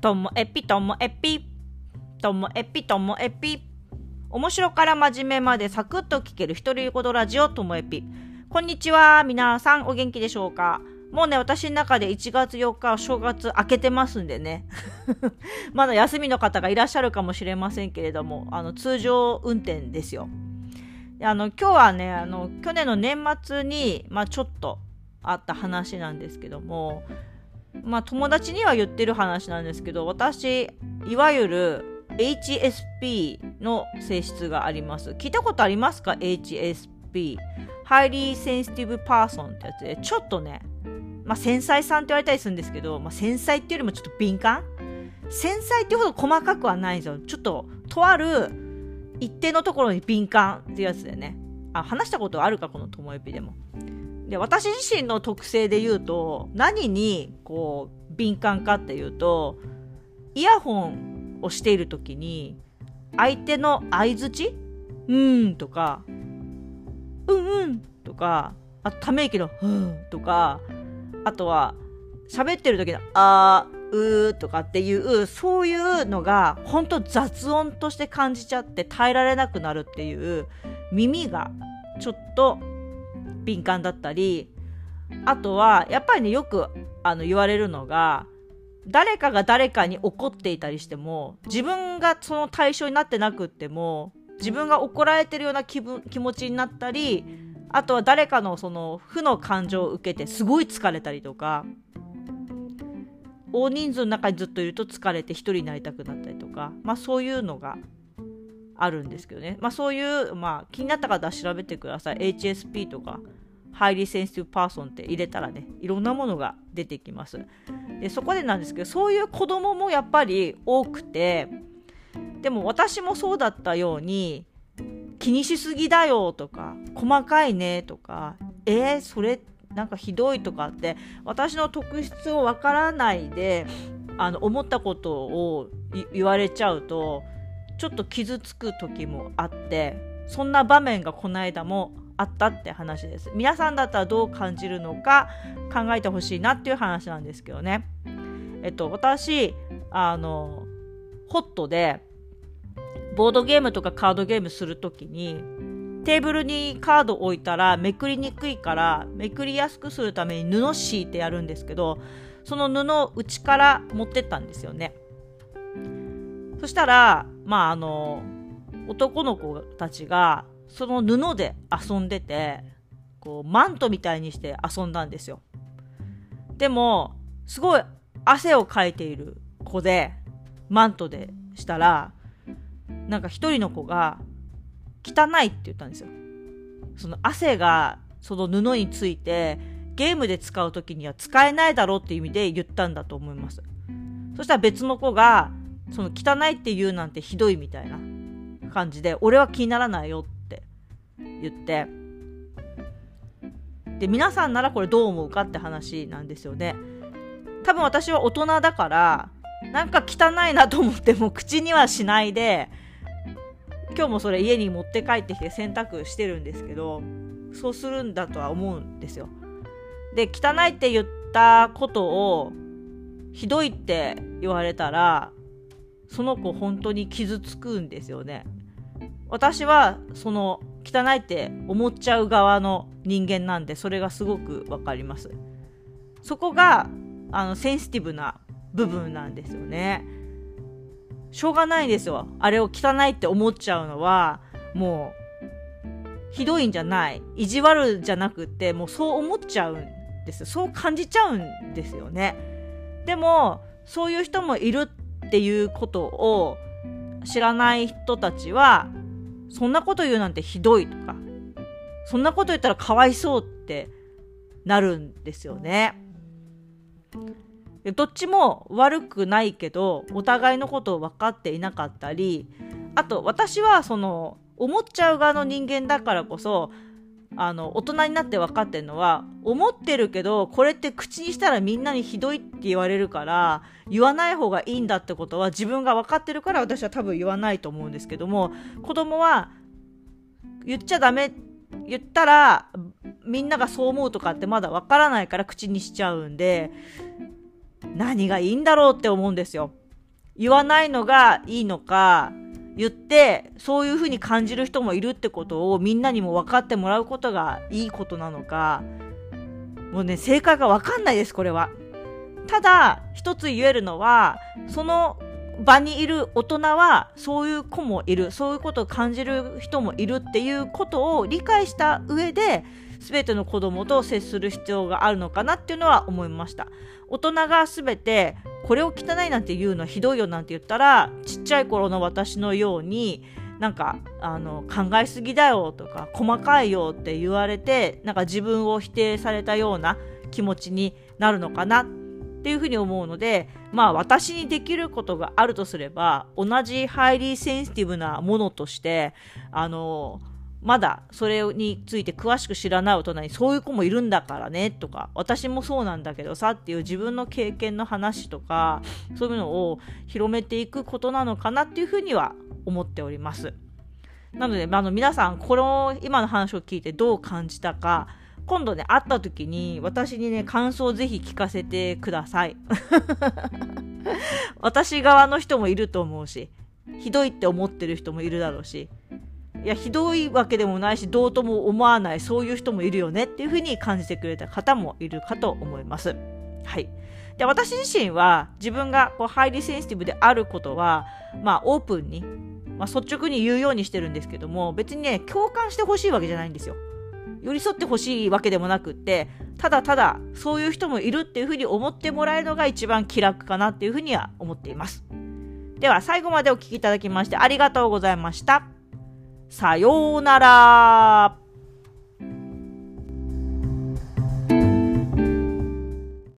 ともえぴともえぴともえぴともえぴ面白から真面目までサクッと聞ける一人ごとラジオともえぴこんにちは皆さんお元気でしょうか？もうね私の中で1月4日正月明けてますんでね。まだ休みの方がいらっしゃるかもしれませんけれどもあの通常運転ですよ。あの今日はねあの去年の年末に、まあ、ちょっとあった話なんですけどもまあ友達には言ってる話なんですけど私いわゆる HSP の性質があります。聞いたことありますか？HSP Highly Sensitive Person ってやつで。ちょっとねまあ繊細さんって言われたりするんですけど、まあ、繊細っていうよりもちょっと敏感？繊細っていうほど細かくはないんですよちょっととある一定のところに敏感ってやつでね。あ話したことあるか？このともえぴでも。で私自身の特性で言うと何にこう敏感かっていうとイヤホンをしている時に相手の相づちうーんとかうんうんとかあとため息のふんとかあとは喋ってる時のあーうーとかっていうそういうのが本当雑音として感じちゃって耐えられなくなるっていう耳がちょっと敏感だったりあとはやっぱりねよくあの言われるのが誰かが誰かに怒っていたりしても自分がその対象になってなくっても自分が怒られてるような気分気持ちになったりあとは誰かのその負の感情を受けてすごい疲れたりとか大人数の中にずっといると疲れて一人になりたくなったりとか、まあ、そういうのがあるんですけどね、まあ、そういう、まあ、気になった方は調べてください。HSP とか Highly Sensitive Person って入れたらねいろんなものが出てきます。でそこでなんですけどそういう子供もやっぱり多くてでも私もそうだったように気にしすぎだよとか細かいねとかえー、それなんかひどいとかって私の特質をわからないであの思ったことを言われちゃうとちょっと傷つく時もあってそんな場面がこの間もあったって話です。皆さんだったらどう感じるのか考えてほしいなっていう話なんですけどね。えっと私あのホットでボードゲームとかカードゲームする時にテーブルにカード置いたらめくりにくいからめくりやすくするために布敷いてやるんですけどその布を内から持ってったんですよね。そしたらまああの男の子たちがその布で遊んでてこうマントみたいにして遊んだんですよ。でもすごい汗をかいている子でマントでしたらなんか一人の子が汚いって言ったんですよ。その汗がその布についてゲームで使う時には使えないだろうっていう意味で言ったんだと思います。そしたら別の子がその汚いって言うなんてひどいみたいな感じで俺は気にならないよって言って。で皆さんならこれどう思うかって話なんですよね。多分私は大人だからなんか汚いなと思っても口にはしないで今日もそれ家に持って帰ってきて洗濯してるんですけどそうするんだとは思うんですよ。で汚いって言ったことをひどいって言われたらその子本当に傷つくんですよね。私はその汚いって思っちゃう側の人間なんでそれがすごくわかります。そこがあのセンシティブな部分なんですよね。しょうがないですよ。あれを汚いって思っちゃうのはもうひどいんじゃない。意地悪じゃなくってもうそう思っちゃうんですそう感じちゃうんですよね。でもそういう人もいるっていうことを知らない人たちはそんなこと言うなんてひどいとかそんなこと言ったらかわいそうってなるんですよね。どっちも悪くないけどお互いのことを分かっていなかったりあと私はその思っちゃう側の人間だからこそあの大人になって分かってるのは思ってるけどこれって口にしたらみんなにひどいって言われるから言わない方がいいんだってことは自分が分かってるから私は多分言わないと思うんですけども子供は言っちゃダメ言ったらみんながそう思うとかってまだ分からないから口にしちゃうんで何がいいんだろうって思うんですよ。言わないのがいいのか、言って、そういうふうに感じる人もいるってことをみんなにも分かってもらうことがいいことなのか、もうね、正解が分かんないです、これは。ただ、一つ言えるのは、その場にいる大人はそういう子もいるそういうことを感じる人もいるっていうことを理解した上で全ての子供と接する必要があるのかなっていうのは思いました大人が全てこれを汚いなんて言うのひどいよなんて言ったらちっちゃい頃の私のようになんかあの考えすぎだよとか細かいよって言われてなんか自分を否定されたような気持ちになるのかなっていうふうに思うのでまあ私にできることがあるとすれば同じハイリーセンシティブなものとしてあのまだそれについて詳しく知らない大人にそういう子もいるんだからねとか私もそうなんだけどさっていう自分の経験の話とかそういうのを広めていくことなのかなっていうふうには思っております。なので、あの皆さんこの今の話を聞いてどう感じたか今度ね、会った時に、私にね、感想をぜひ聞かせてください。私側の人もいると思うし、ひどいって思ってる人もいるだろうし、いや、ひどいわけでもないし、どうとも思わない、そういう人もいるよねっていうふうに感じてくれた方もいるかと思います。はい。で、私自身は、自分がこうハイリセンシティブであることは、まあ、オープンに、まあ、率直に言うようにしてるんですけども、別にね、共感してほしいわけじゃないんですよ。寄り添ってほしいわけでもなくってただただそういう人もいるっていうふうに思ってもらえるのが一番気楽かなっていうふうには思っていますでは最後までお聴きいただきましてありがとうございましたさようなら。